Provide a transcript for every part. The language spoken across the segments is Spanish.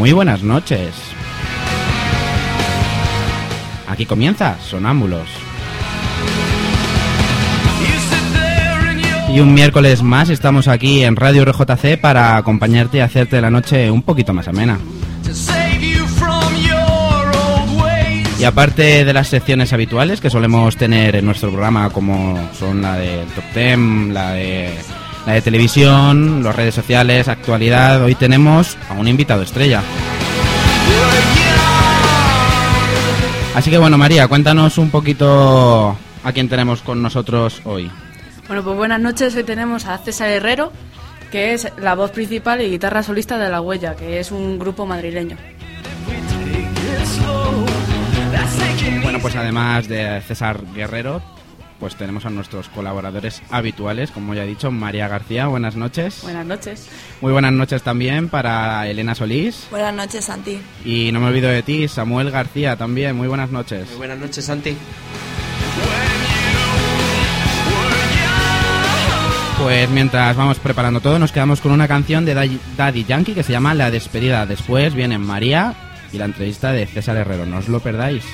Muy buenas noches. Aquí comienza Sonámbulos. Y un miércoles más estamos aquí en Radio RJC para acompañarte y hacerte la noche un poquito más amena. Y aparte de las secciones habituales que solemos tener en nuestro programa, como son la de Top Ten, la de, la de televisión, las redes sociales, actualidad, hoy tenemos a un invitado estrella. Así que bueno, María, cuéntanos un poquito a quién tenemos con nosotros hoy. Bueno, pues buenas noches. Hoy tenemos a César Herrero, que es la voz principal y guitarra solista de La Huella, que es un grupo madrileño. Bueno, pues además de César Guerrero, pues tenemos a nuestros colaboradores habituales, como ya he dicho, María García, buenas noches. Buenas noches. Muy buenas noches también para Elena Solís. Buenas noches, Santi. Y no me olvido de ti, Samuel García también, muy buenas noches. Muy buenas noches, Santi. Pues mientras vamos preparando todo, nos quedamos con una canción de Daddy Yankee que se llama La despedida. Después vienen María y la entrevista de César Herrero. No os lo perdáis.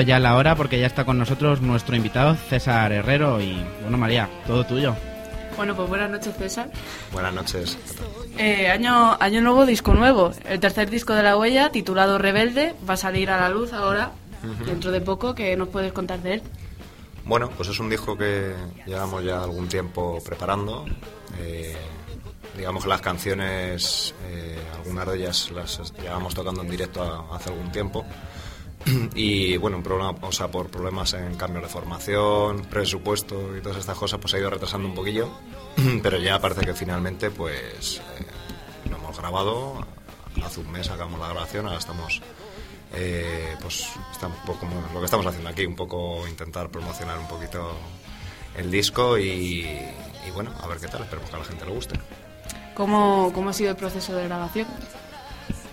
Llegado ya la hora porque ya está con nosotros nuestro invitado César Herrero y bueno María, todo tuyo. Bueno, pues buenas noches César. Buenas noches. Eh, año, año nuevo, disco nuevo. El tercer disco de La Huella, titulado Rebelde, va a salir a la luz ahora, dentro de poco. ¿Qué nos puedes contar de él? Bueno, pues es un disco que llevamos ya algún tiempo preparando. Eh, digamos que las canciones, eh, algunas de ellas las llevamos tocando en directo hace algún tiempo. Y bueno, problema, o sea, por problemas en cambio de formación, presupuesto y todas estas cosas, pues ha ido retrasando un poquillo. Pero ya parece que finalmente, pues eh, lo hemos grabado. Hace un mes acabamos la grabación, ahora estamos eh, pues está un lo que estamos haciendo aquí, un poco intentar promocionar un poquito el disco y, y bueno, a ver qué tal, esperemos que a la gente le guste. ¿Cómo, ¿Cómo ha sido el proceso de grabación?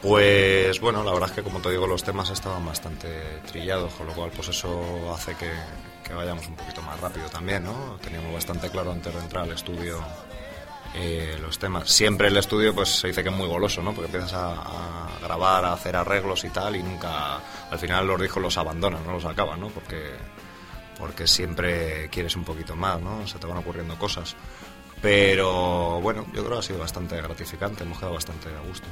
Pues bueno, la verdad es que como te digo los temas estaban bastante trillados, con lo cual pues eso hace que, vayamos un poquito más rápido también, ¿no? Teníamos bastante claro antes de entrar al estudio eh, los temas. Siempre el estudio pues se dice que es muy goloso, ¿no? Porque empiezas a, a, grabar, a hacer arreglos y tal y nunca, al final los discos los abandonan, no los acaban, ¿no? Porque, porque siempre quieres un poquito más, ¿no? Se te van ocurriendo cosas. Pero bueno, yo creo que ha sido bastante gratificante, hemos quedado bastante a gusto.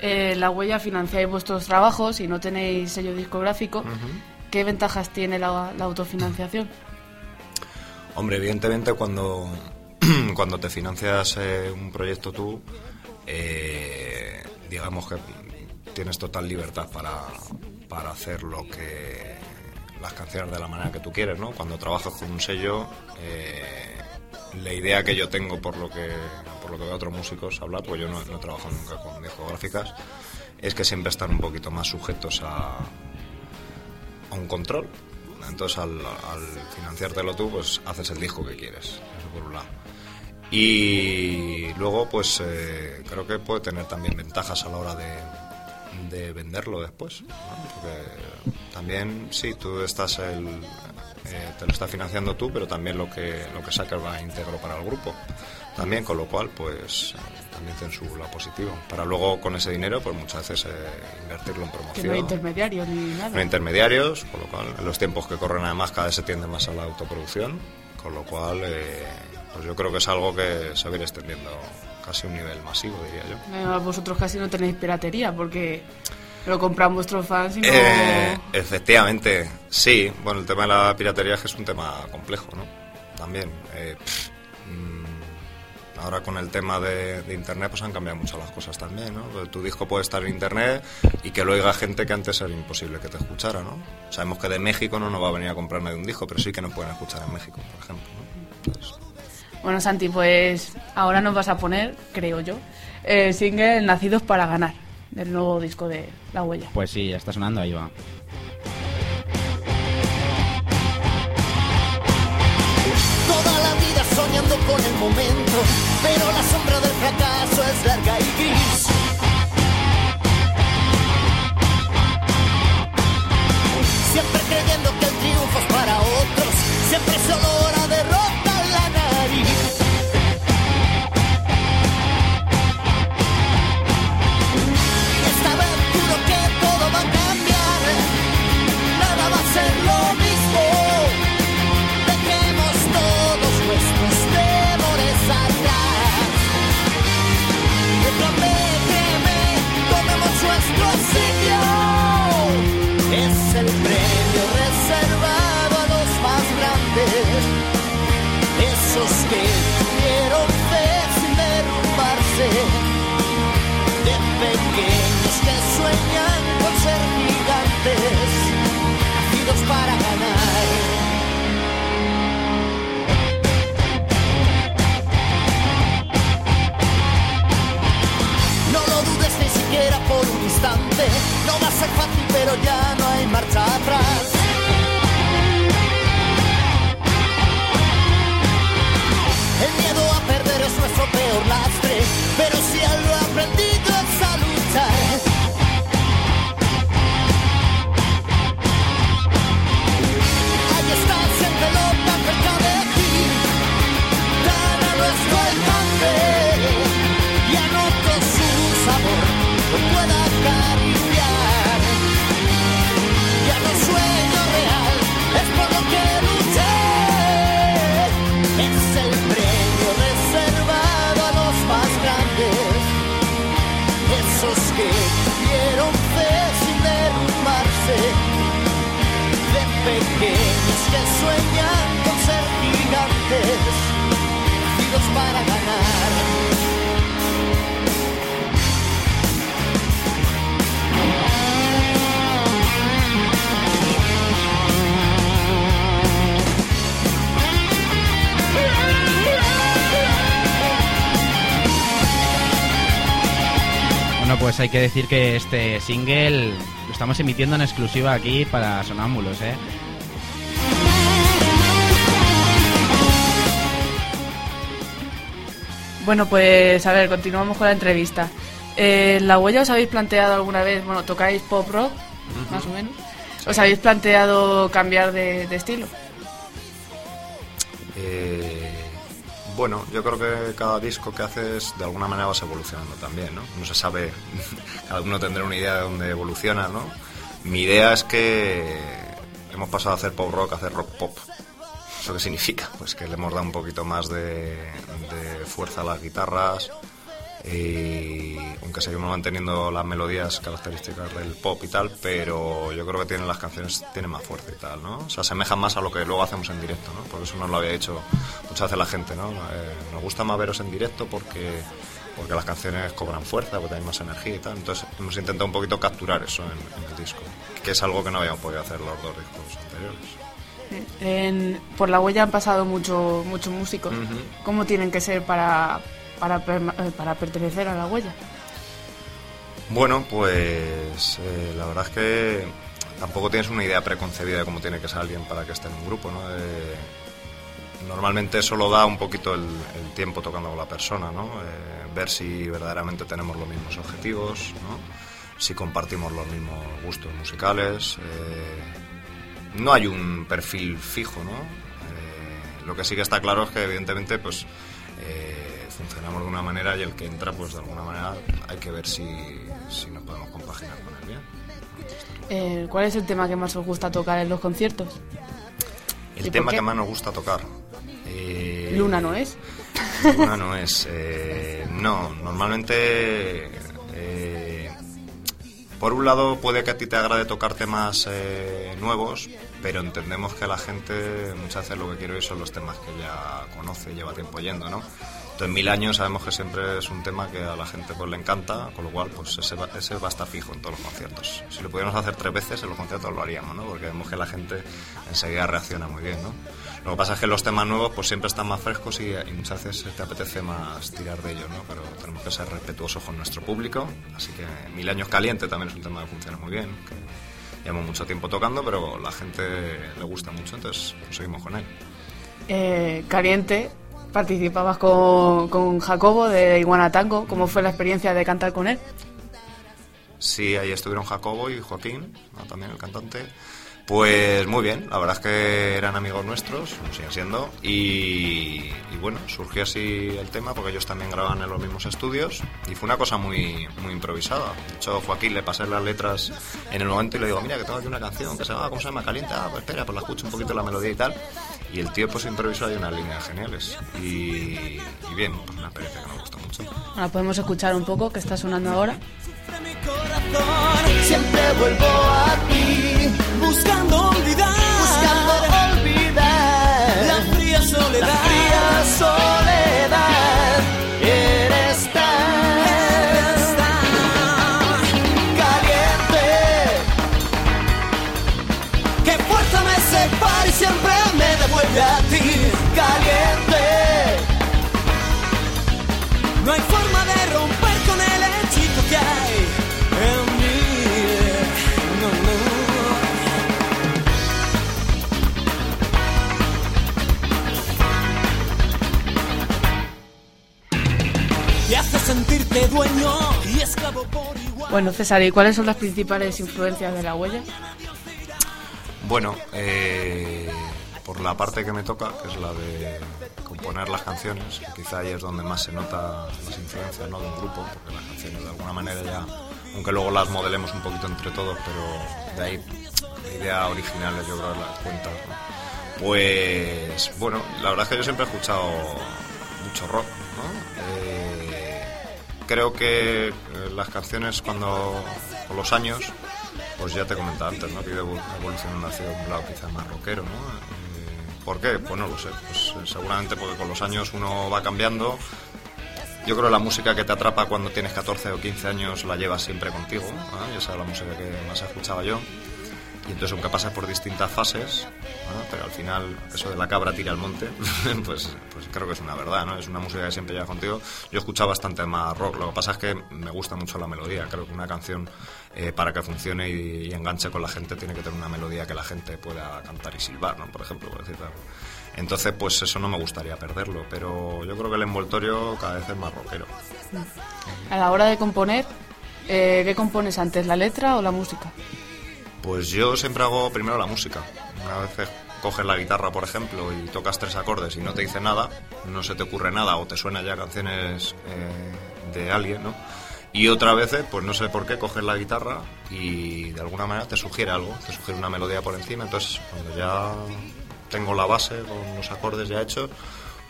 Eh, la huella financiáis vuestros trabajos y no tenéis sello discográfico. Uh -huh. ¿Qué ventajas tiene la, la autofinanciación? Hombre, evidentemente cuando, cuando te financias eh, un proyecto tú, eh, digamos que tienes total libertad para, para hacer lo que las canciones de la manera que tú quieres, ¿no? Cuando trabajas con un sello, eh, la idea que yo tengo por lo que por lo que veo a otros músicos hablar, pues yo no, no he trabajado nunca con discográficas, es que siempre están un poquito más sujetos a, a un control. Entonces al, al, financiártelo tú, pues haces el disco que quieres, eso por un lado. Y luego, pues eh, creo que puede tener también ventajas a la hora de, de venderlo después. ¿no? Porque también, sí, tú estás el, eh, te lo está financiando tú, pero también lo que, lo que sacas va íntegro para el grupo. También, con lo cual, pues también tiene su lado positivo. Para luego, con ese dinero, pues muchas veces eh, invertirlo en promoción. Que no hay intermediarios ni nada. No hay intermediarios, con lo cual, en los tiempos que corren además, cada vez se tiende más a la autoproducción, con lo cual, eh, pues yo creo que es algo que se va a ir extendiendo casi un nivel masivo, diría yo. Eh, vosotros casi no tenéis piratería, porque lo compran vuestros fans y no... Eh, efectivamente, sí. Bueno, el tema de la piratería es que es un tema complejo, ¿no? También. Eh, pff, mmm, ahora con el tema de, de, Internet pues han cambiado mucho las cosas también, ¿no? Pues tu disco puede estar en Internet y que lo oiga gente que antes era imposible que te escuchara, ¿no? Sabemos que de México no nos va a venir a comprar nadie un disco, pero sí que nos pueden escuchar en México, por ejemplo, ¿no? Entonces, bueno, Santi, pues ahora nos vas a poner, creo yo, el single Nacidos para Ganar del nuevo disco de La Huella. Pues sí, ya está sonando, ahí va. Toda la vida soñando con el momento, pero la sombra del fracaso es larga y gris. Siempre creyendo que el triunfo es para otros, siempre solo la derrota Es el premio reservado a los más grandes besos que vieron derrumbarse de pequeños que sueñan con ser gigantes, nacidos para ganar. No lo dudes ni siquiera por un instante. No va a ser fácil, pero ya no hay marcha atrás. Bueno, pues hay que decir que este single lo estamos emitiendo en exclusiva aquí para Sonámbulos, ¿eh? Bueno, pues a ver, continuamos con la entrevista. Eh, ¿La huella os habéis planteado alguna vez, bueno, tocáis pop rock, más o menos? ¿Os habéis planteado cambiar de, de estilo? Eh, bueno, yo creo que cada disco que haces de alguna manera vas evolucionando también, ¿no? No se sabe, cada uno tendrá una idea de dónde evoluciona, ¿no? Mi idea es que hemos pasado a hacer pop rock a hacer rock pop. ¿Eso qué significa? Pues que le hemos dado un poquito más de, de fuerza a las guitarras, y aunque seguimos manteniendo las melodías características del pop y tal, pero yo creo que tienen las canciones tienen más fuerza y tal, ¿no? Se asemejan más a lo que luego hacemos en directo, ¿no? Por eso nos lo había dicho muchas veces la gente, ¿no? Eh, nos gusta más veros en directo porque porque las canciones cobran fuerza, porque tienen más energía y tal. Entonces hemos intentado un poquito capturar eso en, en el disco, que es algo que no habíamos podido hacer los dos discos anteriores. En- por la huella han pasado mucho- muchos músicos. Ujú. ¿Cómo tienen que ser para, para, eh, para pertenecer a la huella? Bueno, pues eh, la verdad es que tampoco tienes una idea preconcebida de cómo tiene que ser alguien para que esté en un grupo, ¿no? Eh, normalmente eso lo da un poquito el, tiempo tocando con la persona, ¿no? Ver si verdaderamente tenemos los mismos objetivos, ¿no? Si compartimos los mismos gustos musicales. no hay un perfil fijo, ¿no? Lo que sí que está claro es que evidentemente, pues funcionamos de una manera y el que entra, pues de alguna manera hay que ver si, si nos podemos compaginar con él bien. Eh, ¿Cuál es el tema que más os gusta tocar en los conciertos? ¿Y El tema que más nos gusta tocar. eh, Luna no es. Luna no es. eh, no, normalmente. eh, por un lado, puede que a ti te agrade tocar temas eh, nuevos, pero entendemos que la gente muchas veces lo que quiere oír son los temas que ya conoce lleva tiempo yendo, ¿no? Entonces, mil años sabemos que siempre es un tema que a la gente pues le encanta, con lo cual pues ese va, ese va a estar fijo en todos los conciertos. Si lo pudiéramos hacer tres veces, en los conciertos lo haríamos, ¿no? Porque vemos que la gente enseguida reacciona muy bien, ¿no? Lo que pasa es que los temas nuevos pues siempre están más frescos y, y muchas veces te apetece más tirar de ellos, ¿no? Pero tenemos que ser respetuosos con nuestro público, así que Mil Años Caliente también es un tema que funciona muy bien, que llevamos mucho tiempo tocando, pero la gente le gusta mucho, entonces pues, seguimos con él. Eh, Caliente, participabas con, con Jacobo de Iguana Tango. ¿Cómo fue la experiencia de cantar con él? Sí, ahí estuvieron Jacobo y Joaquín, también el cantante. Pues muy bien, la verdad es que eran amigos nuestros, siguen siendo, y, bueno, surgió así el tema porque ellos también graban en los mismos estudios y fue una cosa muy, muy improvisada. De hecho, Joaquín le pasé las letras en el momento y le digo, mira que tengo aquí una canción que se llama, ¿cómo se llama? Caliente, ah, pues espera, pues la escucho un poquito la melodía y tal. Y el tío pues improvisó ahí unas líneas geniales. Y, y bien, pues una experiencia que me gustó mucho. Ahora podemos escuchar un poco que está sonando ahora. Mi corazón. Siempre vuelvo a ti, buscando olvidar, buscando olvidar la fría soledad, la fría soledad. Eres tan Eres tan caliente que fuerza me separa y siempre me devuelve a ti. caliente. No hay Y hace sentirte dueño y esclavo por igual. Bueno, César, ¿y cuáles son las principales influencias de la huella? Bueno, eh, por la parte que me toca, que es la de componer las canciones, que quizá ahí es donde más se nota las influencias ¿no? de un grupo, porque las canciones de alguna manera ya, aunque luego las modelemos un poquito entre todos, pero de ahí la idea original yo creo que las cuentas. ¿no? Pues bueno, la verdad es que yo siempre he escuchado mucho rock, ¿no? Eh, creo que eh, las canciones cuando con los años pues ya te comentaba antes, ¿no? Que he ido evol- evolucionando hacia un lado quizá más rockero, ¿no? Eh, ¿Por qué? Pues no lo sé. Pues eh, seguramente porque con los años uno va cambiando. Yo creo que la música que te atrapa cuando tienes 14 o 15 años la llevas siempre contigo. Y esa es la música que más escuchaba yo. Y entonces aunque pasas por distintas fases, pero al final eso de la cabra tira al monte, pues, pues creo que es una verdad, ¿no? Es una música que siempre lleva contigo. Yo escuchado bastante más rock, lo que pasa es que me gusta mucho la melodía, creo que una canción eh, para que funcione y, y enganche con la gente tiene que tener una melodía que la gente pueda cantar y silbar, ¿no? Por ejemplo, por decir algo. Entonces, pues eso no me gustaría perderlo, pero yo creo que el envoltorio cada vez es más rockero. A la hora de componer, eh, ¿qué compones antes, la letra o la música? Pues yo siempre hago primero la música. Una vez coges la guitarra, por ejemplo, y tocas tres acordes y no te dice nada, no se te ocurre nada o te suena ya canciones eh, de alguien, ¿no? Y otra vez, pues no sé por qué, coges la guitarra y de alguna manera te sugiere algo, te sugiere una melodía por encima. Entonces, cuando ya tengo la base con los acordes ya hechos,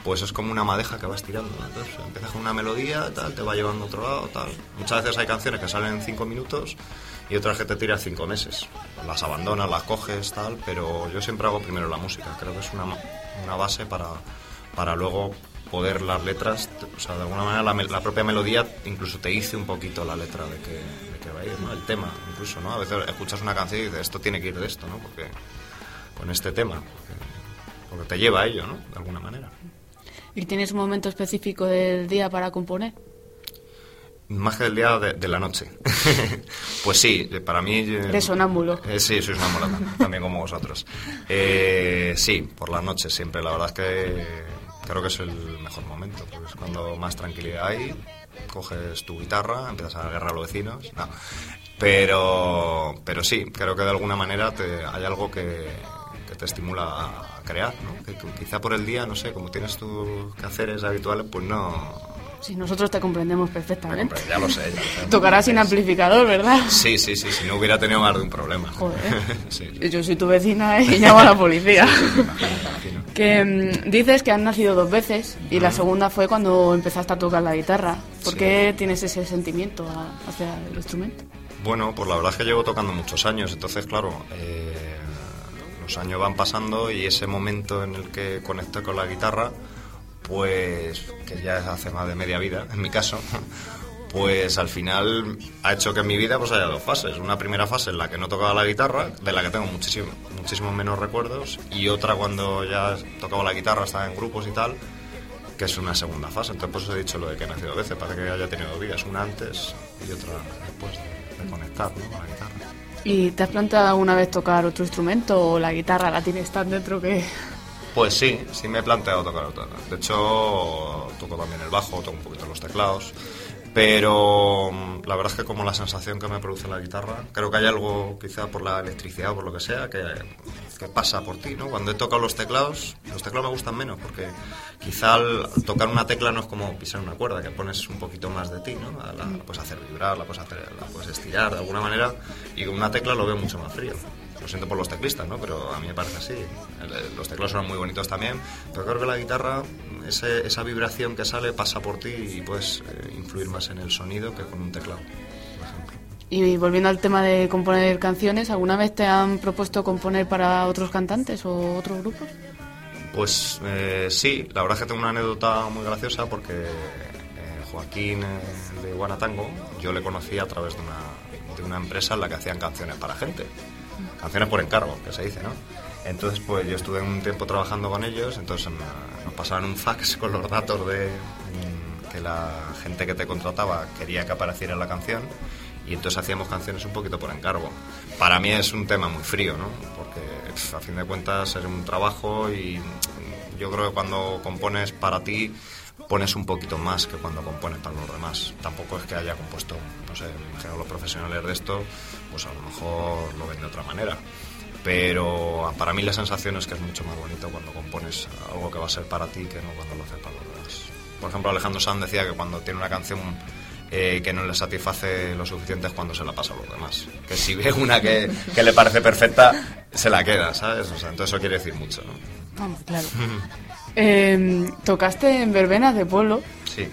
pues es como una madeja que vas tirando. ¿no? Entonces empiezas con una melodía, tal, te va llevando a otro lado, tal. Muchas veces hay canciones que salen en cinco minutos y otras que te tiras cinco meses. Las abandonas, las coges, tal, pero yo siempre hago primero la música. Creo que es una, una base para, para luego poder las letras, o sea, de alguna manera la propia melodía incluso te dice un poquito la letra de que, de que va a ir, ¿no? El tema, incluso, ¿no? A veces escuchas una canción y dices, esto tiene que ir de esto, ¿no? Porque con este tema, porque, porque te lleva a ello, ¿no? De alguna manera. ¿Y tienes un momento específico del día para componer? Más que del día de, de la noche. pues sí, eh, para mí... eh, Eres sonámbulo. eh, sí, soy sonámbulo también, también como vosotros. Eh, sí, por las noches siempre. La verdad es que creo que es el mejor momento, porque es cuando más tranquilidad hay. Coges tu guitarra, empiezas a agarrar a los vecinos. No. Pero, pero sí, creo que de alguna manera te, hay algo que, que te estimula a crear, ¿no? Que, quizá por el día, no sé, como tienes tus quehaceres habituales, pues no... Si nosotros te comprendemos perfectamente. Ya lo sé. ya lo sé. Tocarás sin amplificador, ¿verdad? Sí, sí, sí, si no hubiera tenido más de un problema. Joder. sí, Yo soy tu vecina y llamo a la policía. imagino, imagino. Que mm, dices que han nacido dos veces y la segunda fue cuando empezaste a tocar la guitarra. ¿Por qué tienes ese sentimiento hacia el instrumento? Bueno, pues la verdad es que llevo tocando muchos años, entonces, claro, eh, los años van pasando y ese momento en el que conecté con la guitarra, pues, que ya hace más de media vida, en mi caso, pues al final ha hecho que en mi vida pues haya dos fases. Una primera fase en la que no tocaba la guitarra, de la que tengo muchísimo, muchísimos menos recuerdos, y otra cuando ya tocaba la guitarra, estaba en grupos y tal, que es una segunda fase. Entonces, pues os he dicho lo de que he nacido dos veces, parece que haya tenido dos vidas, una antes y otra después de, de conectar ¿no? con la guitarra. ¿Y te has planteado alguna vez tocar otro instrumento o la guitarra la tienes tan dentro que... Pues sí, sí me he planteado tocar otra. De hecho, toco también el bajo, toco un poquito los teclados. Pero mm, la verdad es que como la sensación que me produce la guitarra, creo que hay algo quizá por la electricidad o por lo que sea que, pasa por ti, ¿no? Cuando he tocado los teclados, los teclados me gustan menos porque quizá tocar una tecla no es como pisar una cuerda, que pones un poquito más de ti, ¿no? La puedes hacer vibrar, la puedes, hacer, la puedes estirar de alguna manera y con una tecla lo veo mucho más frío. Lo siento por los teclistas, ¿no? Pero a mí me parece así. Los teclados son muy bonitos también, pero creo que la guitarra, ese- esa vibración que sale pasa por ti y puedes eh, influir más en el sonido que con un teclado, por ejemplo. Y volviendo al tema de componer canciones, ¿alguna vez te han propuesto componer para otros cantantes o otros grupos? Pues eh, sí, la verdad es que tengo una anécdota muy graciosa porque eh, Joaquín eh, de Guanatango yo le conocí a través de una, de una empresa en la que hacían canciones para gente. Canciones por encargo, que se dice, ¿no? Entonces, pues yo estuve un tiempo trabajando con ellos, entonces nos pasaban un fax con los datos de mm, que la gente que te contrataba quería que apareciera la canción y entonces hacíamos canciones un poquito por encargo. Para mí es un tema muy frío, ¿no? Porque a fin de cuentas es un trabajo y yo creo que cuando compones para ti pones un poquito más que cuando compones para los demás. Tampoco es que haya compuesto, no sé, me imagino los profesionales de esto, pues a lo mejor lo ven de otra manera. Pero para mí la sensación es que es mucho más bonito cuando compones algo que va a ser para ti que no cuando lo haces para los demás. Por ejemplo, Alejandro Sanz decía que cuando tiene una canción eh, que no le satisface lo suficiente es cuando se la pasa a los demás. Que si ve una que, que le parece perfecta, se la queda, ¿sabes? O sea, entonces eso quiere decir mucho, ¿no? Vamos, claro. Eh, tocaste en verbenas de pueblo Sí.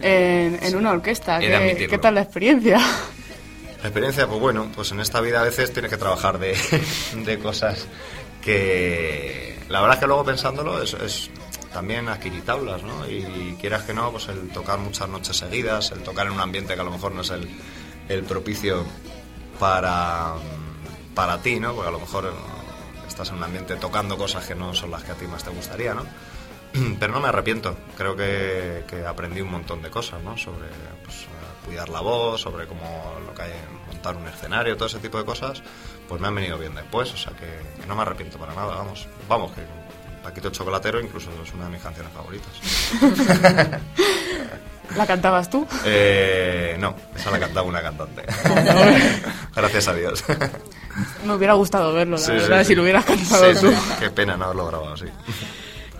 en, en una orquesta. He de ¿Qué, admitirlo. qué tal la experiencia? La experiencia, pues bueno, pues en esta vida a veces tienes que trabajar de, de cosas que la verdad es que luego pensándolo es, es también adquirir tablas, ¿no? Y quieras que no, pues el tocar muchas noches seguidas, el tocar en un ambiente que a lo mejor no es el, el propicio para, para ti, ¿no? Porque a lo mejor eh, estás en un ambiente tocando cosas que no son las que a ti más te gustaría, ¿no? Pero no me arrepiento, creo que, que aprendí un montón de cosas, ¿no? Sobre pues, eh, cuidar la voz, sobre cómo lo que hay en montar un escenario, todo ese tipo de cosas, pues me han venido bien después, o sea que, que no me arrepiento para nada, vamos. Vamos, que Paquito Chocolatero incluso es una de mis canciones favoritas. ¿La cantabas tú? Eh, no, esa la cantaba una cantante. Gracias a Dios. Me hubiera gustado verlo, la Sí, verdad, sí, si sí. lo hubieras cantado Sí, tú. sí, Qué pena no haberlo grabado así.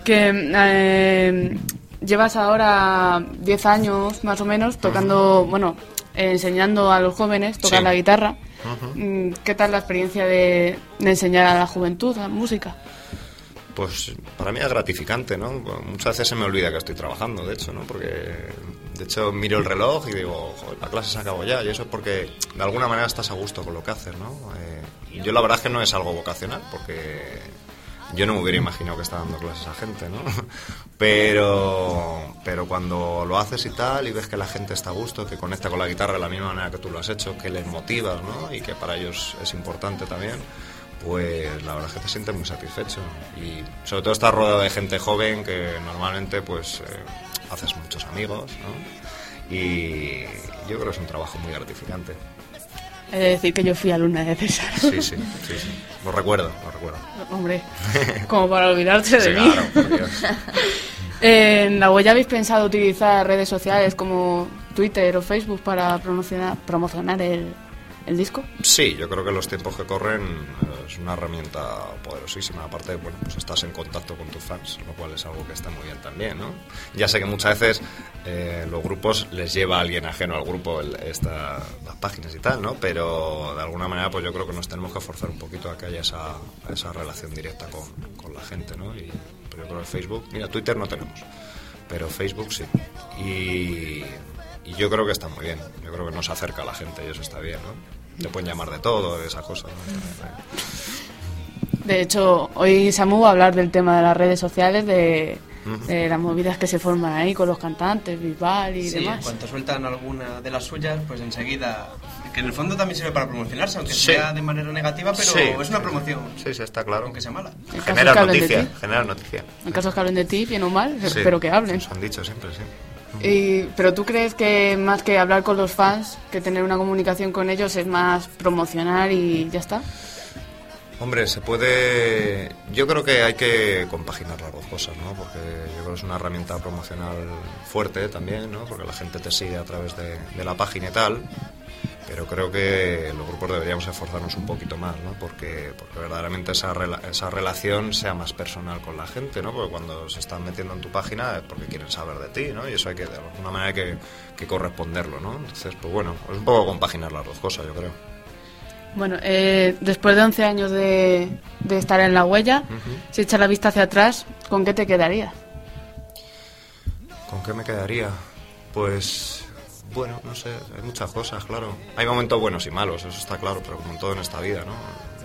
Que eh, llevas ahora 10 años más o menos tocando, bueno, eh, enseñando a los jóvenes tocar Sí. la guitarra. Mm, ¿Qué tal la experiencia de, de enseñar a la juventud la música? Pues para mí es gratificante, ¿no? Muchas veces se me olvida que estoy trabajando, de hecho, ¿no? Porque, de hecho, miro el reloj y digo, "Joder, la clase se acabó ya. Y eso es porque, de alguna manera, estás a gusto con lo que haces, ¿no? Eh, y yo la verdad es que no es algo vocacional, porque yo no me hubiera imaginado que estaba dando clases a gente, ¿no? Pero, pero cuando lo haces y tal, y ves que la gente está a gusto, que conecta con la guitarra de la misma manera que tú lo has hecho, que les motivas, ¿no? Y que para ellos es importante también, pues la verdad es que te sientes muy satisfecho. Y sobre todo estás rodeado de gente joven que normalmente, pues, eh, haces muchos amigos, ¿no? Y yo creo que es un trabajo muy gratificante. He de decir que yo fui alumna de César. Sí, sí, sí, sí. Lo recuerdo, lo recuerdo. Hombre, como para olvidarse de Sí, mí. claro, por Dios. ¿En la huella habéis pensado utilizar redes sociales como Twitter o Facebook para promocionar, promocionar el, el disco? Sí, yo creo que los tiempos que corren es una herramienta poderosísima. Aparte, bueno, pues estás en contacto con tus fans, lo cual es algo que está muy bien también, ¿no? Ya sé que muchas veces eh, los grupos les lleva a alguien ajeno al grupo el- las páginas y tal, ¿no? Pero de alguna manera, pues yo creo que nos tenemos que forzar un poquito a que haya esa, esa relación directa con, con la gente, ¿no? Y, pero yo creo que Facebook, mira, Twitter no tenemos, pero Facebook sí. Y, y yo creo que está muy bien. Yo creo que nos acerca a la gente y eso está bien, ¿no? Te pueden llamar de todo, de esas cosas. ¿no? De hecho, hoy Samu va a hablar del tema de las redes sociales, de, de las movidas que se forman ahí con los cantantes, Bisbal y Sí, en demás. cuanto sueltan alguna de las suyas, pues enseguida. Que en el fondo también sirve para promocionarse, aunque Sí. sea de manera negativa, pero Sí. es una promoción. Sí, sí, está claro. Aunque sea mala. El caso es Genera que hablen de noticia, ti. genera noticia. En casos que hablen de ti, bien o mal, Sí. espero que hablen. Nos han dicho siempre, sí. Y, pero tú crees que más que hablar con los fans, que tener una comunicación con ellos es más promocionar y ya está? Hombre, se puede. Yo creo que hay que compaginar las dos cosas, ¿no? Porque yo creo que es una herramienta promocional fuerte también, ¿no? Porque la gente te sigue a través de, de la página y tal. Pero creo que los grupos deberíamos esforzarnos un poquito más, ¿no? Porque, porque verdaderamente esa, rela- esa relación sea más personal con la gente, ¿no? Porque cuando se están metiendo en tu página es porque quieren saber de ti, ¿no? Y eso hay que, de alguna manera, hay que, que corresponderlo, ¿no? Entonces, pues bueno, es un poco compaginar las dos cosas, yo creo. Bueno, eh, después de 11 años de, de estar en la huella, si echas la vista hacia atrás, ¿con qué te quedarías? ¿Con qué me quedaría? Pues, bueno, no sé, hay muchas cosas, claro. Hay momentos buenos y malos, eso está claro, pero como en todo en esta vida, ¿no?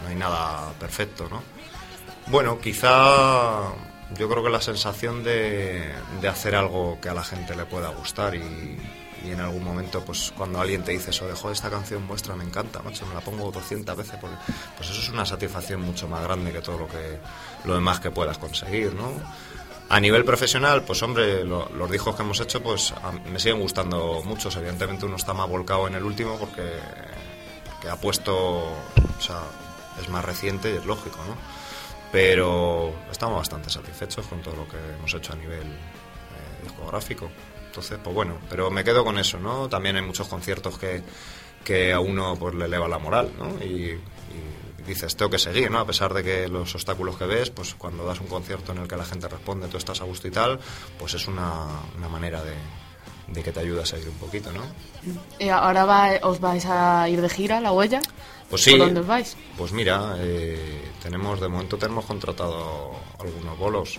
No hay nada perfecto, ¿no? Bueno, quizá yo creo que la sensación de, hacer algo que a la gente le pueda gustar y, en algún momento, pues cuando alguien te dice eso, de "Jo, esta canción vuestra me encanta, macho, me la pongo 200 veces, porque, pues eso es una satisfacción mucho más grande que todo lo que lo demás que puedas conseguir, ¿no? A nivel profesional, pues hombre, lo- los discos que hemos hecho, pues me siguen gustando muchos. Evidentemente uno está más volcado en el último porque, ha puesto, o sea, es más reciente y es lógico, ¿no? Pero estamos bastante satisfechos con todo lo que hemos hecho a nivel eh, discográfico. Entonces, pues bueno, pero me quedo con eso, ¿no? También hay muchos conciertos que, a uno pues le eleva la moral, ¿no? Dices, tengo que seguir, ¿no? A pesar de que los obstáculos que ves, pues cuando das un concierto en el que la gente responde, tú estás a gusto y tal, pues es una, una manera de, de que te ayude a seguir un poquito, ¿no? Y ahora va- os vais a ir de gira, la huella. Pues sí. ¿Por dónde os vais? Pues mira, eh, tenemos de momento tenemos contratado algunos bolos,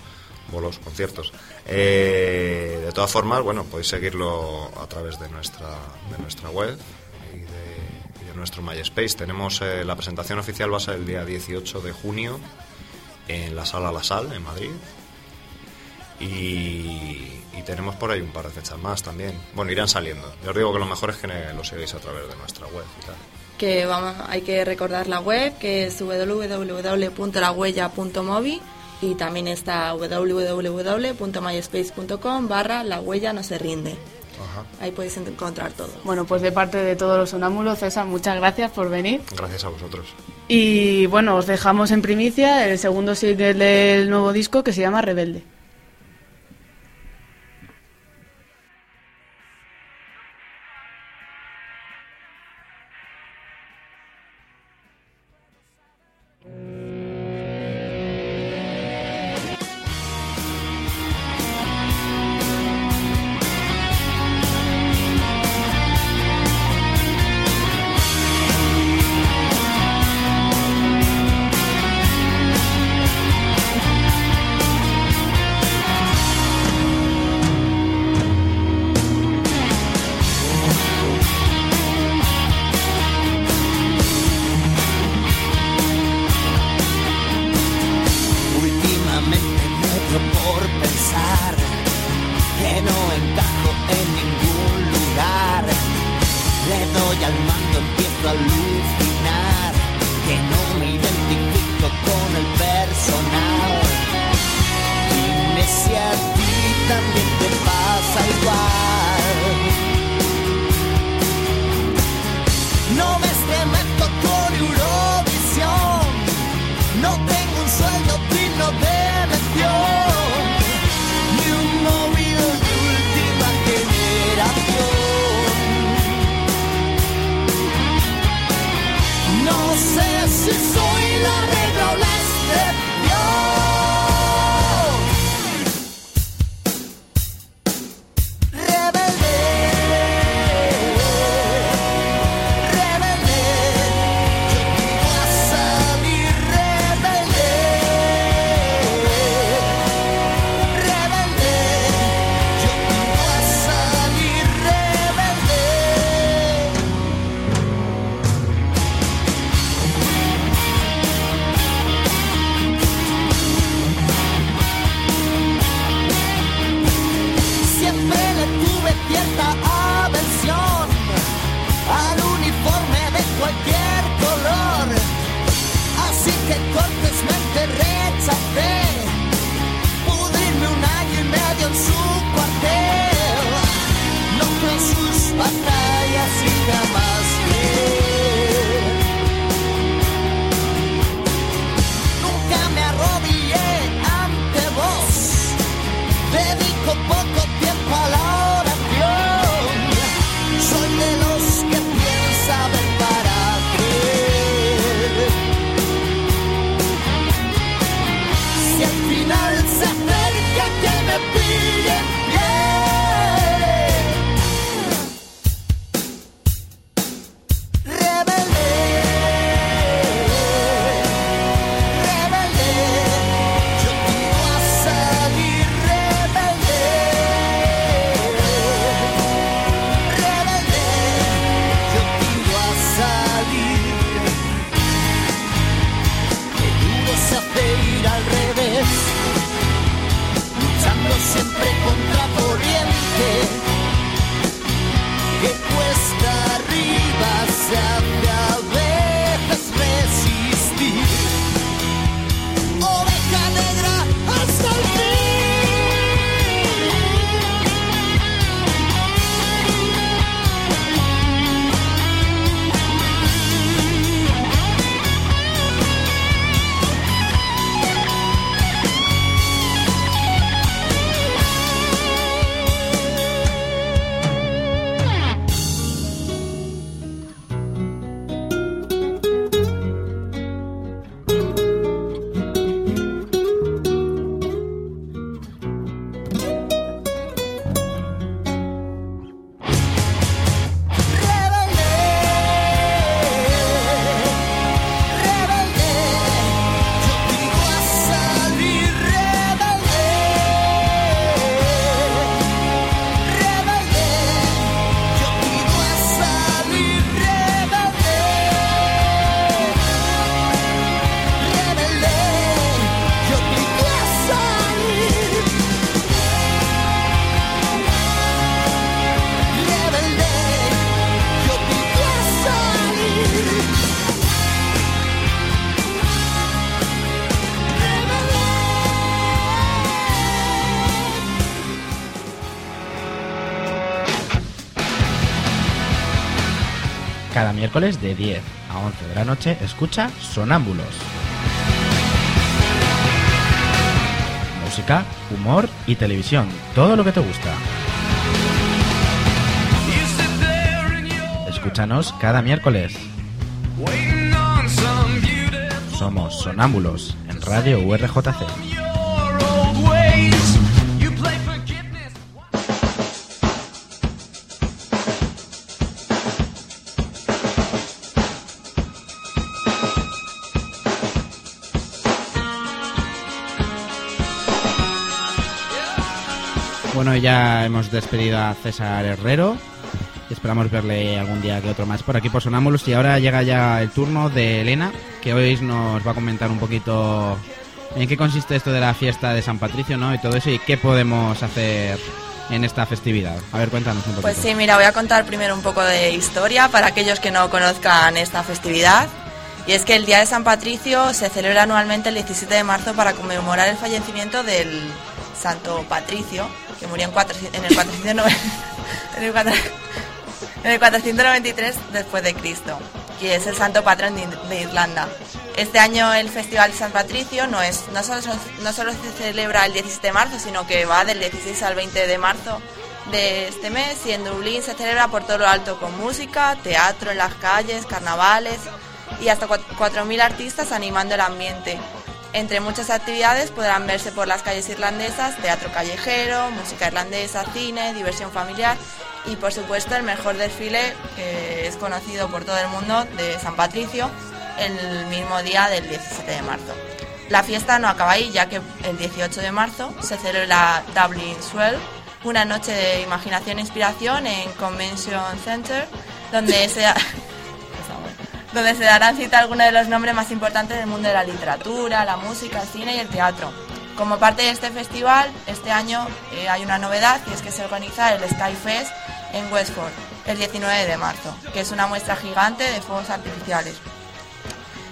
bolos, conciertos. Eh, de todas formas, bueno, podéis seguirlo a través de nuestra de nuestra web nuestro MySpace. Tenemos eh, la presentación oficial va a ser el día 18 de junio en la sala La Sal, en Madrid. Y, tenemos por ahí un par de fechas más también. Bueno, irán saliendo. Yo os digo que lo mejor es que lo sigáis a través de nuestra web y tal. Que vamos, hay que recordar la web, que es www.lahuella.mobi y también está www.myspace.com barra la huella no se rinde. Ahí puedes encontrar todo. Bueno, pues de parte de todos los sonámbulos, César, muchas gracias por venir. Gracias a vosotros. Y bueno, os dejamos en primicia el segundo single del nuevo disco que se llama Rebelde. Miércoles de 10 a 11 de la noche escucha Sonámbulos. Música, humor y televisión, todo lo que te gusta. Escúchanos cada miércoles. Somos Sonámbulos en Radio URJC. Bueno, ya hemos despedido a César Herrero. Esperamos verle algún día que otro más por aquí por Sonámbulos. Y ahora llega ya el turno de Elena, que hoy nos va a comentar un poquito en qué consiste esto de la fiesta de San Patricio, ¿no? Y todo eso, y qué podemos hacer en esta festividad. A ver, cuéntanos un poquito. Pues sí, mira, voy a contar primero un poco de historia para aquellos que no conozcan esta festividad. Y es que el Día de San Patricio se celebra anualmente el 17 de marzo para conmemorar el fallecimiento del Santo Patricio, que murió en, 400 en el 409 en el 4 en el 493 después de Cristo, que es el santo patrón de, de Irlanda. Este año el Festival de San Patricio no, es, no, solo, no solo se celebra el 17 de marzo, sino que va del 16 al 20 de marzo de este mes y en Dublín se celebra por todo lo alto con música, teatro en las calles, carnavales y hasta 4.000 artistas animando el ambiente. Entre muchas actividades podrán verse por las calles irlandesas teatro callejero, música irlandesa, cine, diversión familiar y por supuesto el mejor desfile que es conocido por todo el mundo de San Patricio el mismo día del 17 de marzo. La fiesta no acaba ahí ya que el 18 de marzo se celebra Dublin Swell, una noche de imaginación e inspiración en Convention Center donde se donde se darán cita algunos de los nombres más importantes del mundo de la literatura, la música, el cine y el teatro. Como parte de este festival, este año eh, hay una novedad y es que se organiza el Sky Fest en Westford el 19 de marzo, que es una muestra gigante de fuegos artificiales.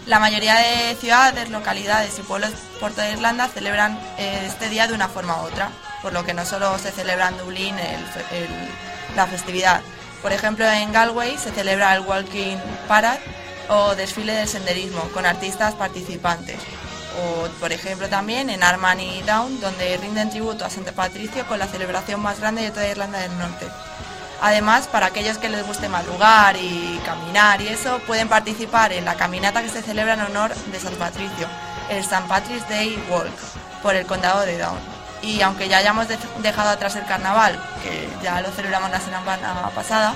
La mayoría de ciudades, localidades y pueblos por toda Irlanda celebran eh, este día de una forma u otra, por lo que no solo se celebra en Dublín el, el, la festividad. Por ejemplo, en Galway se celebra el Walking Parade o desfile del senderismo con artistas participantes. O, por ejemplo, también en Armani Down, donde rinden tributo a Santa Patricio con la celebración más grande de toda Irlanda del Norte. Además, para aquellos que les guste madrugar y caminar y eso, pueden participar en la caminata que se celebra en honor de San Patricio, el St. Patrick's Day Walk, por el condado de Down. Y aunque ya hayamos dejado atrás el carnaval, que ya lo celebramos la semana pasada,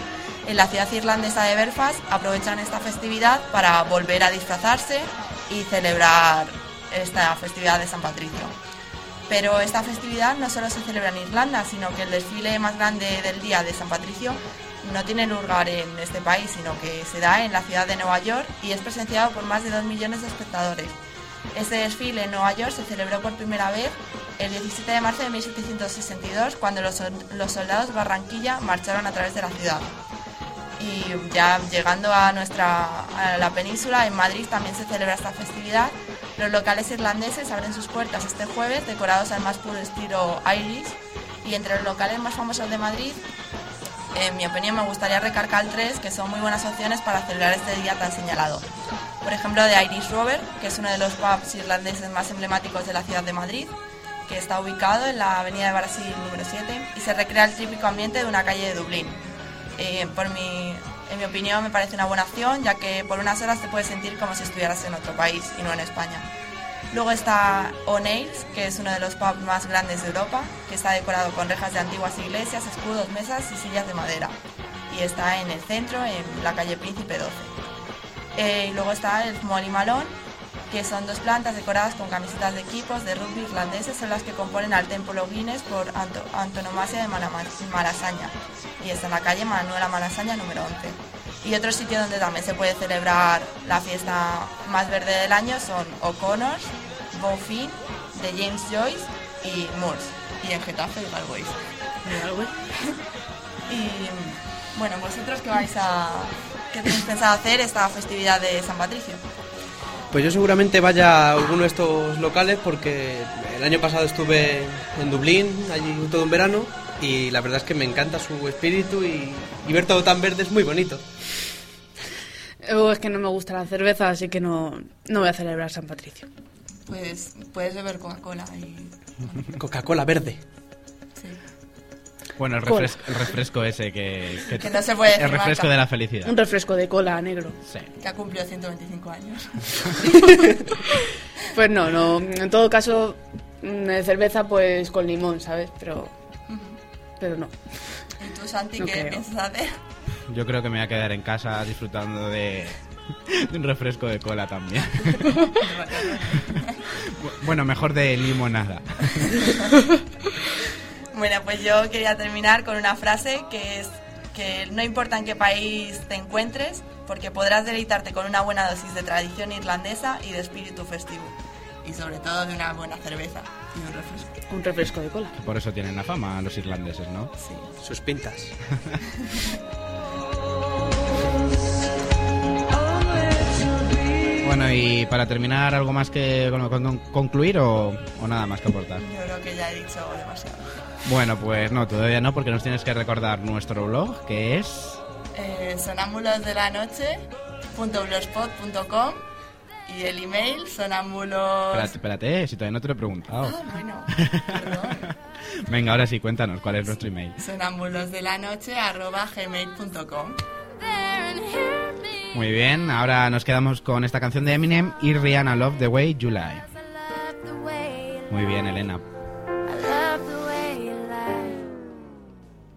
en la ciudad irlandesa de Belfast aprovechan esta festividad para volver a disfrazarse y celebrar esta festividad de San Patricio. Pero esta festividad no solo se celebra en Irlanda, sino que el desfile más grande del día de San Patricio no tiene lugar en este país, sino que se da en la ciudad de Nueva York y es presenciado por más de 2 millones de espectadores. Este desfile en Nueva York se celebró por primera vez el 17 de marzo de 1762, cuando los, los soldados Barranquilla marcharon a través de la ciudad y ya llegando a nuestra a la península en Madrid también se celebra esta festividad. Los locales irlandeses abren sus puertas este jueves decorados al más puro estilo Irish. Y entre los locales más famosos de Madrid en mi opinión me gustaría recargar tres que son muy buenas opciones para celebrar este día tan señalado. Por ejemplo de Irish Rover que es uno de los pubs irlandeses más emblemáticos de la ciudad de Madrid que está ubicado en la avenida de Brasil número 7 y se recrea el típico ambiente de una calle de Dublín eh, por mi, en mi opinión me parece una buena opción, ya que por unas horas te puedes sentir como si estuvieras en otro país y no en España. Luego está O'Neill's, que es uno de los pubs más grandes de Europa, que está decorado con rejas de antiguas iglesias, escudos, mesas y sillas de madera. Y está en el centro, en la calle Príncipe 12. Eh, y luego está el Molly Malone, que son dos plantas decoradas con camisetas de equipos de rugby irlandeses, son las que componen al templo Guinness por anto, antonomasia de Malasaña. Y está en la calle Manuela Malasaña número 11. Y otro sitio donde también se puede celebrar la fiesta más verde del año son O'Connors, Bowfin, de James Joyce y Moores. Y en Getafe y Galway. y bueno, vosotros qué vais a... ¿Qué tenéis pensado hacer esta festividad de San Patricio? Pues yo seguramente vaya a alguno de estos locales porque el año pasado estuve en Dublín, allí todo un verano, y la verdad es que me encanta su espíritu y, y ver todo tan verde es muy bonito. O es que no me gusta la cerveza, así que no, no voy a celebrar San Patricio. Pues puedes beber Coca-Cola y... Coca-Cola verde. Bueno, el refresco, el refresco ese que, Que no se puede decir El refresco marca. de la felicidad. Un refresco de cola negro. Sí. Que ha cumplido 125 años. Pues no, no. En todo caso, mm, cerveza pues con limón, ¿sabes? Pero, pero no. ¿Y tú, Santi, No qué creo. piensas hacer? Yo creo que me voy a quedar en casa disfrutando de, de un refresco de cola también. bueno, mejor de limonada. Bueno, pues yo quería terminar con una frase que es que no importa en qué país te encuentres, porque podrás deleitarte con una buena dosis de tradición irlandesa y de espíritu festivo. Y sobre todo de una buena cerveza y un refresco. Un refresco de cola. Por eso tienen la fama los irlandeses, ¿no? Sí. Sus pintas. Bueno, y para terminar, ¿algo más que con- concluir o, o nada más que aportar? Yo creo que ya he dicho demasiado. Bueno, pues no, todavía no, porque nos tienes que recordar nuestro blog, que es... Eh, sonámbulosdelanoche.blogspot.com y el email sonámbulos... Espérate, espérate, si todavía no te lo he preguntado. Ah, bueno, perdón. Venga, ahora sí, cuéntanos cuál es nuestro email. sonambulosdelanoche.gmail.com Muy bien, ahora nos quedamos con esta canción de Eminem y Rihanna Love the Way You Lie. Muy bien, Elena.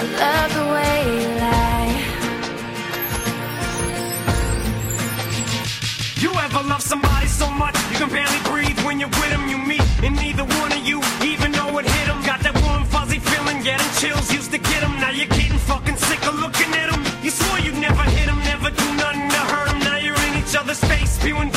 I love the way you lie. You ever love somebody so much you can barely breathe when you're with them? You meet, and neither one of you even know it hit them. Got that warm, fuzzy feeling, getting chills used to get them. Now you're getting fucking sick of looking at them. You swore you'd never hit them, never do nothing to hurt them. Now you're in each other's face, spewing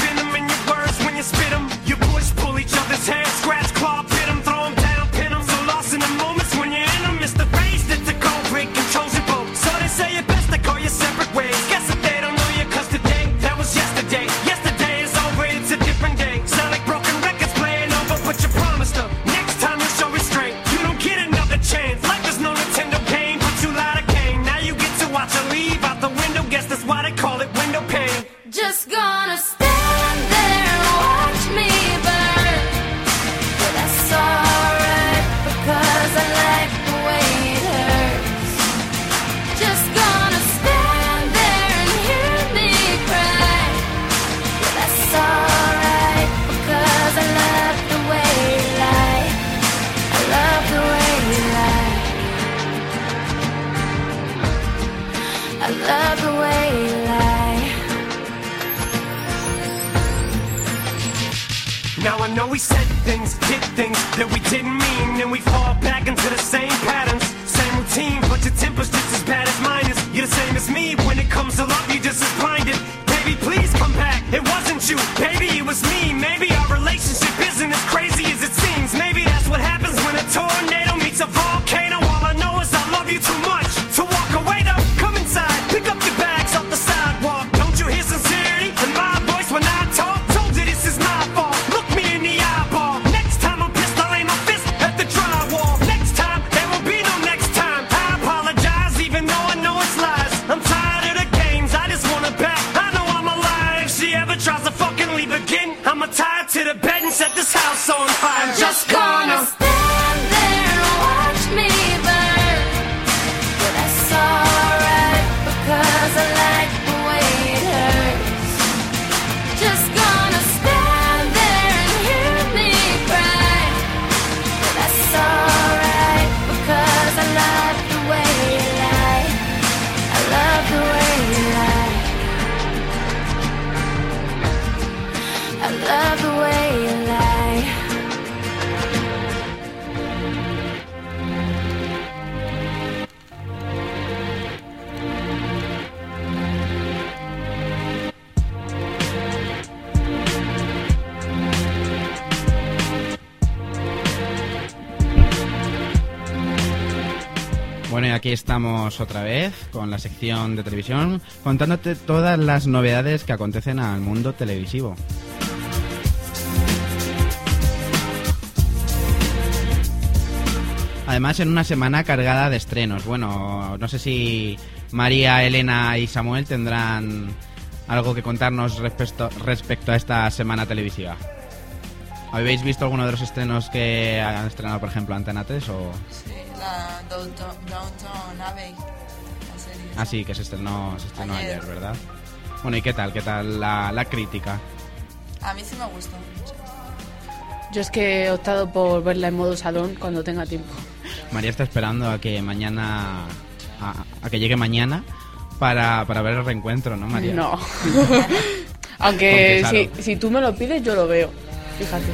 estamos otra vez con la sección de televisión, contándote todas las novedades que acontecen al mundo televisivo. Además, en una semana cargada de estrenos. Bueno, no sé si María, Elena y Samuel tendrán algo que contarnos respecto, respecto a esta semana televisiva. ¿Habéis visto alguno de los estrenos que han estrenado, por ejemplo, Antena 3 o...? Sí, Abbey, la serie. Ah, sí, que se estrenó, se estrenó ayer. Ayer. ¿verdad? Bueno, ¿y qué tal? ¿Qué tal la, la crítica? A mí sí me gustó mucho. Yo es que he optado por verla en modo salón cuando tenga tiempo. María está esperando a que mañana... A, a que llegue mañana para, para ver el reencuentro, ¿no, María? No. Aunque si, si tú me lo pides, yo lo veo. Fíjate.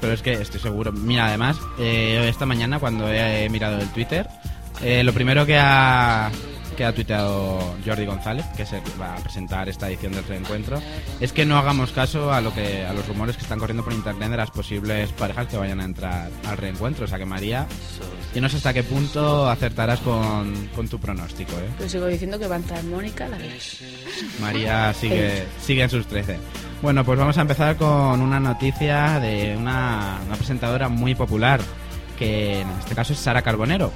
Pero es que estoy seguro. Mira, además, eh, esta mañana cuando he mirado el Twitter, eh, lo primero que ha, que ha tuiteado Jordi González, que que va a presentar esta edición del reencuentro, es que no hagamos caso a lo que a los rumores que están corriendo por internet de las posibles parejas que vayan a entrar al reencuentro. O sea que María, yo no sé hasta qué punto acertarás con, con tu pronóstico, ¿eh? Pero sigo diciendo que va a entrar Mónica la. María sigue, sigue en sus 13. Bueno, pues vamos a empezar con una noticia de una, una presentadora muy popular, que en este caso es Sara Carbonero,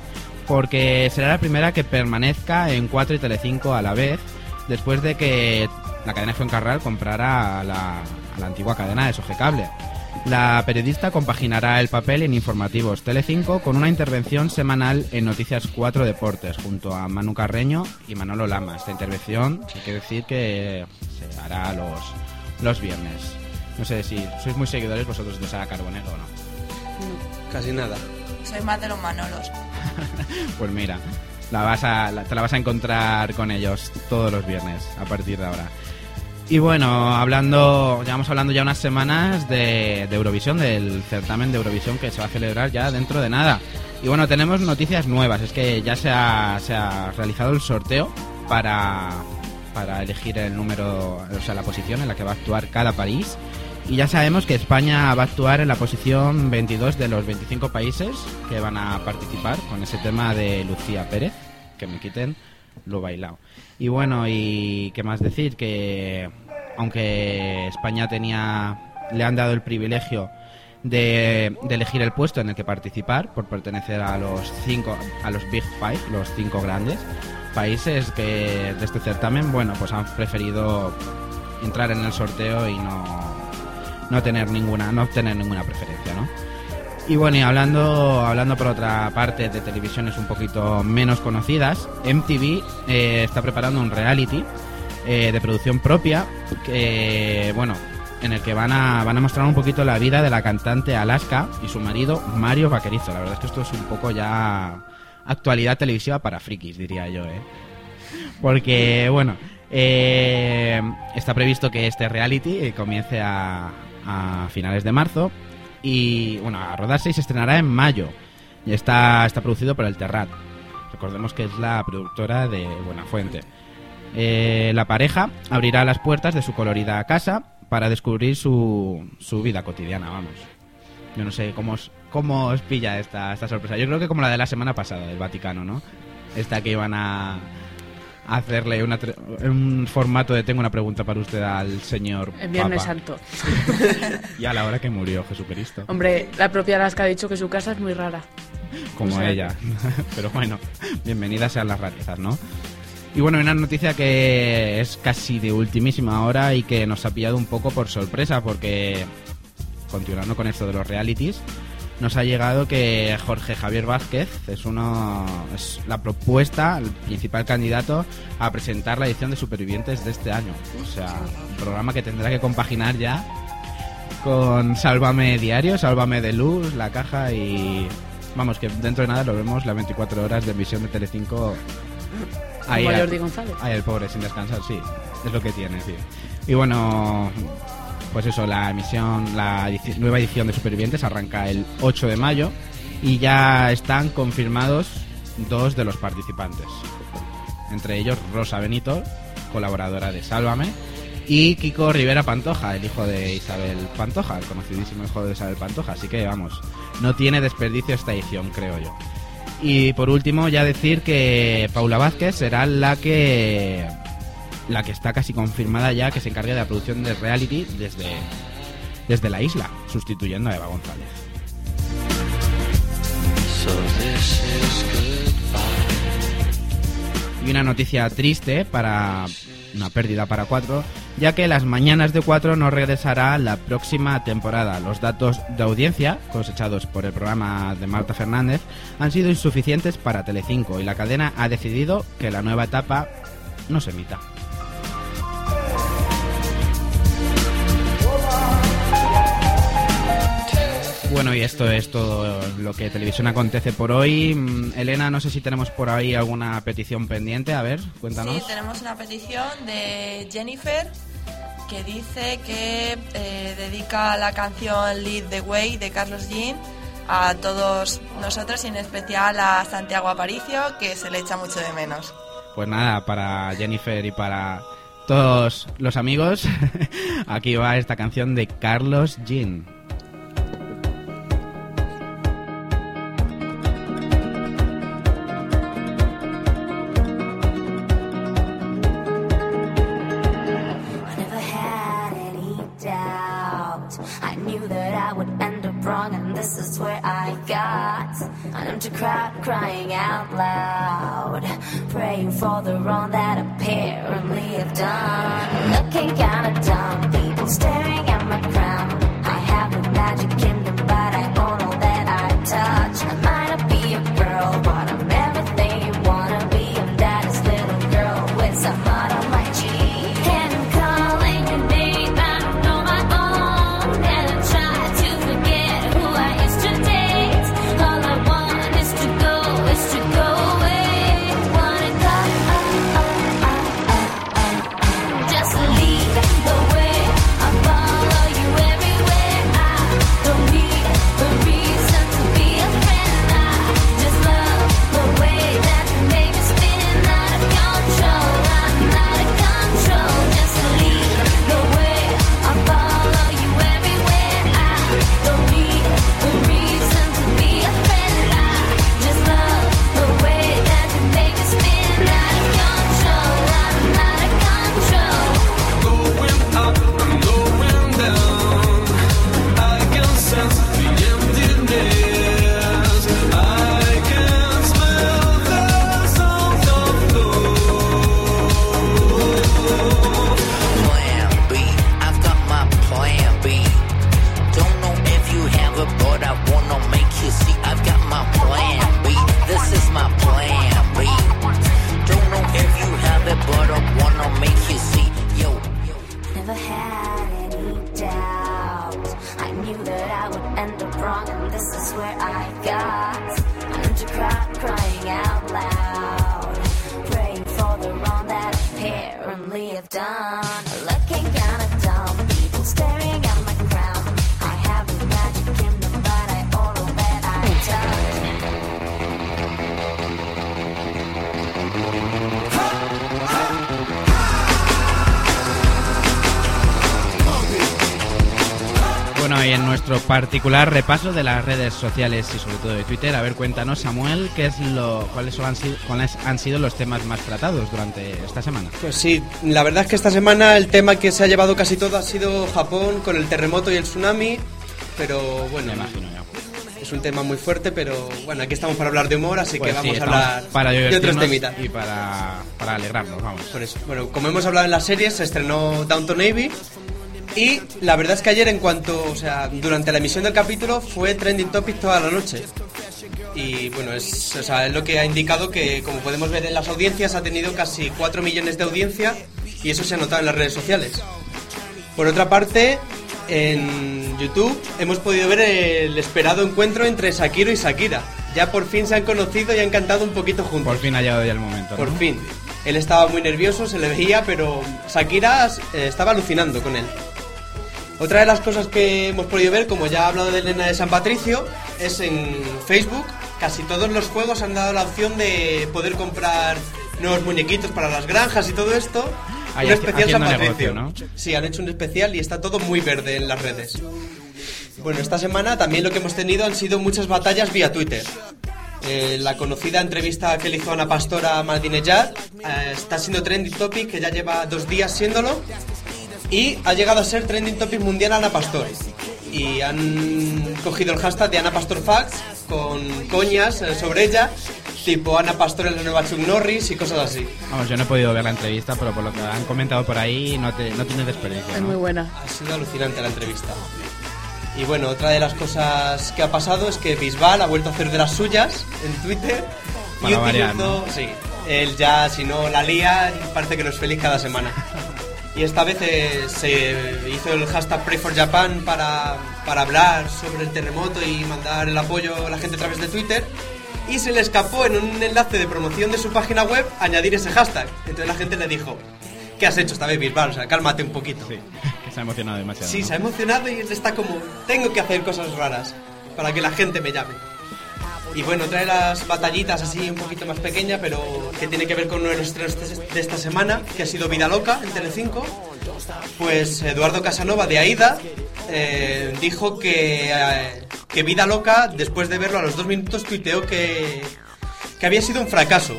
porque será la primera que permanezca en 4 y Telecinco a la vez, después de que la cadena Fuencarral comprara a la, antigua cadena de Soge Cable. La periodista compaginará el papel en informativos Telecinco con una intervención semanal en Noticias 4 Deportes junto a Manu Carreño y Manolo Lama. Esta intervención hay decir que se hará los, los viernes. No sé si sois muy seguidores vosotros de Sara Carbonero o no. Casi nada. Soy más de los Manolos. Pues mira, la vas a, la- te la vas a encontrar con ellos todos los viernes a partir de ahora. Y bueno, hablando, llevamos hablando ya unas semanas de, de Eurovisión, del certamen de Eurovisión que se va a celebrar ya dentro de nada. Y bueno, tenemos noticias nuevas, es que ya se ha, se ha realizado el sorteo para, para elegir el número, o sea, la posición en la que va a actuar cada país. Y ya sabemos que España va a actuar en la posición 22 de los 25 países que van a participar con ese tema de Lucía Pérez, que me quiten lo bailado. Y bueno, y qué más decir, que aunque España tenía, le han dado el privilegio de, de elegir el puesto en el que participar por pertenecer a los cinco, a los Big Five, los cinco grandes países que de este certamen, bueno, pues han preferido entrar en el sorteo y no, no tener ninguna, no obtener ninguna preferencia, ¿no? Y bueno, y hablando, hablando por otra parte de televisiones un poquito menos conocidas, MTV eh, está preparando un reality eh, de producción propia que, bueno, en el que van a, van a mostrar un poquito la vida de la cantante Alaska y su marido Mario Vaquerizo. La verdad es que esto es un poco ya actualidad televisiva para frikis, diría yo, ¿eh? Porque, bueno, eh, está previsto que este reality comience a, a finales de marzo y, bueno, a rodarse y se estrenará en mayo. Y está, está producido por el Terrat. Recordemos que es la productora de Buenafuente. Eh, la pareja abrirá las puertas de su colorida casa para descubrir su, su vida cotidiana, vamos. Yo no sé cómo os, cómo os pilla esta, esta sorpresa. Yo creo que como la de la semana pasada del Vaticano, ¿no? Esta que iban a a hacerle una tre- un formato de tengo una pregunta para usted al señor En Viernes Papa. Santo. y a la hora que murió Jesucristo. Hombre, la propia Alaska ha dicho que su casa es muy rara. como o sea, ella. Pero bueno, bienvenidas sean las rarezas, ¿no? Y bueno, una noticia que es casi de ultimísima hora y que nos ha pillado un poco por sorpresa porque, continuando con esto de los realities, nos ha llegado que Jorge Javier Vázquez es uno es la propuesta, el principal candidato a presentar la edición de Supervivientes de este año. O sea, un programa que tendrá que compaginar ya con Sálvame Diario, Sálvame de Luz, La Caja y... Vamos, que dentro de nada lo vemos las 24 horas de emisión de Telecinco al- Jordi González. Ahí el pobre, sin descansar, sí. Es lo que tiene, sí. Y bueno, pues eso, la emisión, la nueva edición de Supervivientes arranca el 8 de mayo y ya están confirmados dos de los participantes. Entre ellos Rosa Benito, colaboradora de Sálvame, y Kiko Rivera Pantoja, el hijo de Isabel Pantoja, el conocidísimo hijo de Isabel Pantoja. Así que vamos, no tiene desperdicio esta edición, creo yo. Y por último, ya decir que Paula Vázquez será la que la que está casi confirmada ya que se encarga de la producción de reality desde desde la isla, sustituyendo a Eva González. Y una noticia triste para una pérdida para 4, ya que las mañanas de 4 no regresará la próxima temporada. Los datos de audiencia cosechados por el programa de Marta Fernández han sido insuficientes para Telecinco y la cadena ha decidido que la nueva etapa no se emita. Bueno, y esto es todo lo que Televisión acontece por hoy. Mm, Elena, no sé si tenemos por ahí alguna petición pendiente. A ver, cuéntanos. Sí, tenemos una petición de Jennifer que dice que eh, dedica la canción Lead the Way de Carlos Jean a todos nosotros y en especial a Santiago Aparicio, que se le echa mucho de menos. Pues nada, para Jennifer y para todos los amigos, aquí va esta canción de Carlos Jean. Crowd crying out loud, praying for the wrong that apparently I've done. Looking kinda dumb, particular repaso de las redes sociales y sobre todo de Twitter, a ver, cuéntanos, Samuel, qué es lo, cuáles han sido, cuáles han sido los temas más tratados durante esta semana. Pues sí, la verdad es que esta semana el tema que se ha llevado casi todo ha sido Japón con el terremoto y el tsunami, pero bueno, imagino. Es un tema muy fuerte, pero bueno, aquí estamos para hablar de humor, así Pues que sí, vamos a estamos hablar para de otros temitas. y para, para alegrarnos, vamos. Por eso. Bueno, como hemos hablado en las series, se estrenó Downton Navy. Y la verdad es que ayer, en cuanto, o sea, durante la emisión del capítulo, fue trending topic toda la noche. Y bueno, es, o sea, es lo que ha indicado que, como podemos ver en las audiencias, ha tenido casi 4 millones de audiencia y eso se ha notado en las redes sociales. Por otra parte, en YouTube hemos podido ver el esperado encuentro entre Shakiro y Shakira. Ya por fin se han conocido y han cantado un poquito juntos. Por fin ha llegado ya el momento. Por ¿no? fin. Él estaba muy nervioso, se le veía, pero Shakira eh, estaba alucinando con él. Otra de las cosas que hemos podido ver, como ya ha hablado de Elena de San Patricio, es en Facebook. Casi todos los juegos han dado la opción de poder comprar nuevos muñequitos para las granjas y todo esto. Ahí un especial San Patricio. negocio, Sí, han hecho un especial y está todo muy verde en las redes. Bueno, esta semana también lo que hemos tenido han sido muchas batallas vía Twitter. Eh, la conocida entrevista que le hizo Ana Pastora a Madinejad eh, está siendo trending topic, que ya lleva dos días siéndolo. Y ha llegado a ser trending topic mundial Ana Pastor. Y han cogido el hashtag de Ana Pastor Facts con coñas eh, sobre ella, tipo Ana Pastor es la nueva Chuck Norris y cosas así. Vamos, yo no he podido ver la entrevista, pero por lo que han comentado por ahí, no, te- no tiene desperdicio. Es ¿no? muy buena. Ha sido alucinante la entrevista. Y bueno, otra de las cosas que ha pasado es que Bisbal ha vuelto a hacer de las suyas en Twitter. Para y variar, utilizó- Sí, él ya, si no la lía, parece que no es feliz cada semana. Y esta vez eh, se hizo el hashtag Pray for Japan para, para hablar sobre el terremoto y mandar el apoyo a la gente a través de Twitter. Y se le escapó en un enlace de promoción de su página web añadir ese hashtag. Entonces la gente le dijo, ¿qué has hecho esta vez Bisbal? O sea, cálmate un poquito. Sí, que se ha emocionado demasiado. Sí, ¿no? se ha emocionado y está como, tengo que hacer cosas raras para que la gente me llame. Y bueno, trae las batallitas así un poquito más pequeña, pero que tiene que ver con uno de los estrenos de de esta semana, que ha sido Vida Loca en Telecinco. Pues Eduardo Casanova de Aida eh, dijo que, eh, que Vida Loca, después de verlo a los dos minutos, tuiteó que, que había sido un fracaso.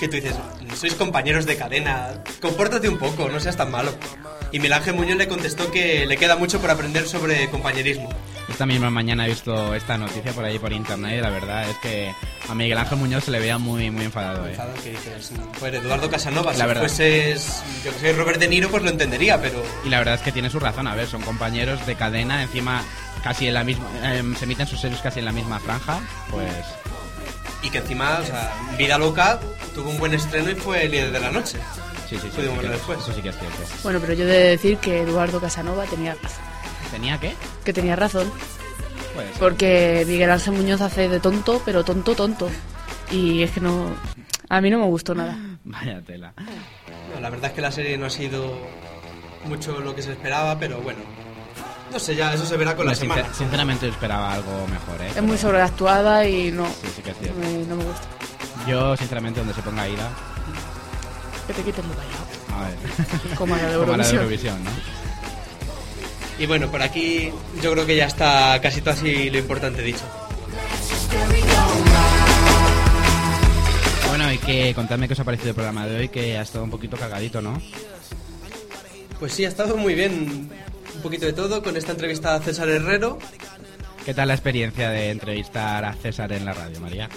Que tú dices, sois compañeros de cadena, compórtate un poco, no seas tan malo. Y Miguel Ángel Muñoz le contestó que le queda mucho por aprender sobre compañerismo. Esta misma mañana he visto esta noticia por ahí por internet y la verdad es que a Miguel Ángel Muñoz se le veía muy muy enfadado. ¿eh? Enfadado que dices, pues Eduardo Casanova, La si verdad. fueses, yo que sé, Robert De Niro, pues lo entendería, pero Y la verdad es que tiene su razón, a ver, son compañeros de cadena, encima casi en la misma, em, se emiten sus series casi en la misma franja, pues y que encima, o sea, Vida Loca tuvo un buen estreno y fue el líder de la noche. sí, sí, sí, Pudimos sí después. eso sí que es cierto. Bueno, pero yo he de decir que Eduardo Casanova tenía razón. ¿Tenía qué? Que tenía razón. Pues Porque Miguel Ángel Muñoz hace de tonto, pero tonto, tonto. Y es que no. A mí no me gustó nada. vaya tela. No, la verdad es que la serie no ha sido mucho lo que se esperaba, pero bueno. No sé, ya eso se verá con la sincer- semana. sinceramente esperaba algo mejor, ¿eh? Es muy sobreactuada y no. Sí, sí que es cierto. me, no me gusta. Yo, sinceramente, donde se ponga Aida, Que te quiten lo bailado. a ver. Como la de Como la de Eurovisión. Eurovisión, ¿no? Y bueno, por aquí yo creo que ya está casi todo así lo importante dicho. Bueno, y que contadme qué os ha parecido el programa de hoy, que ha estado un poquito cargadito, ¿no? Pues sí, ha estado muy bien. Un poquito de todo con esta entrevista a César Herrero. ¿Qué tal la experiencia de entrevistar a César en la radio, María?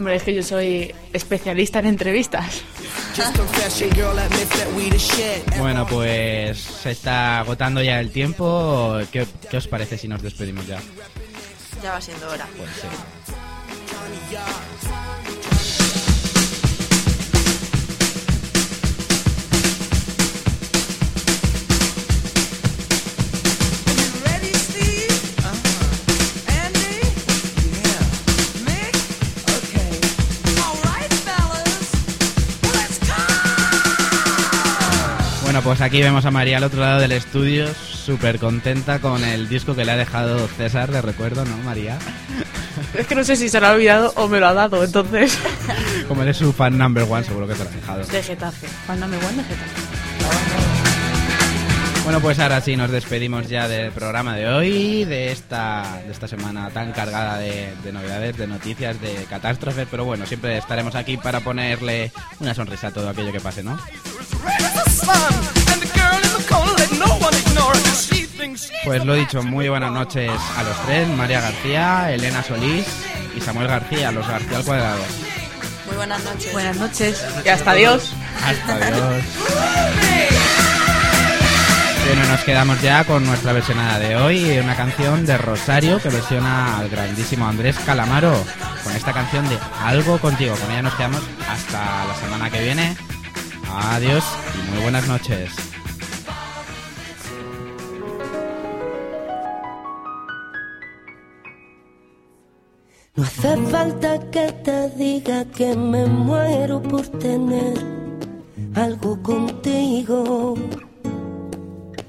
Hombre, es que yo soy especialista en entrevistas. Bueno, pues se está agotando ya el tiempo. ¿Qué, qué os parece si nos despedimos ya? Ya va siendo hora. Pues sí. Bueno, pues aquí vemos a María al otro lado del estudio, súper contenta con el disco que le ha dejado César de recuerdo, ¿no, María? Es que no sé si se lo ha olvidado o me lo ha dado, entonces. Como eres su fan number one, seguro que te lo ha dejado. De Getafe. Mándame one de Getafe. Bueno, pues ahora sí nos despedimos ya del programa de hoy, de esta, de esta semana tan cargada de, de novedades, de noticias, de catástrofes, pero bueno, siempre estaremos aquí para ponerle una sonrisa a todo aquello que pase, ¿no? Pues lo dicho, muy buenas noches a los tres, María García, Elena Solís y Samuel García, los García al cuadrado. Muy buenas noches. Buenas noches. Y hasta Dios. Hasta Dios. Bueno, nos quedamos ya con nuestra versionada de hoy, una canción de Rosario que versiona al grandísimo Andrés Calamaro con esta canción de Algo contigo. Con ella nos quedamos hasta la semana que viene. Adiós y muy buenas noches. No hace falta que te diga que me muero por tener algo contigo.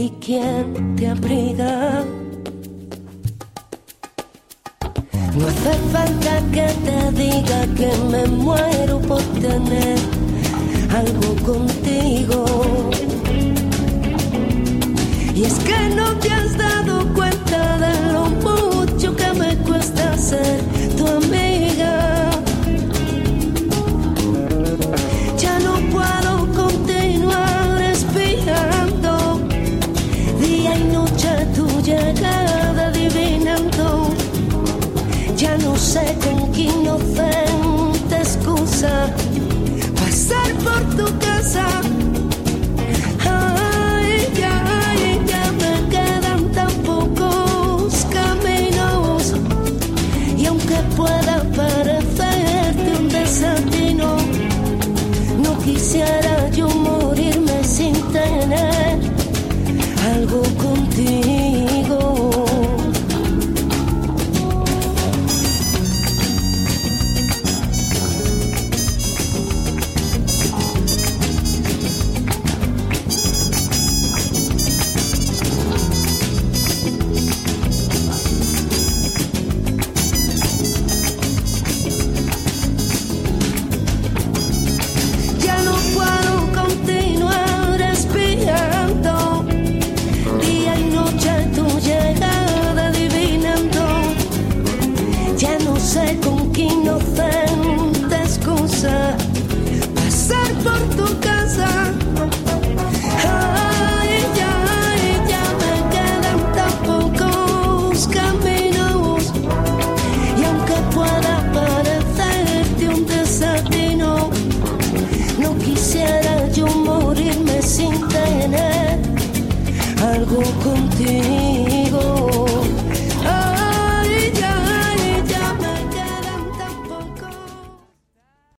y quien te abriga. No hace falta que te diga que me muero por tener algo contigo. Y es que no te has dado cuenta de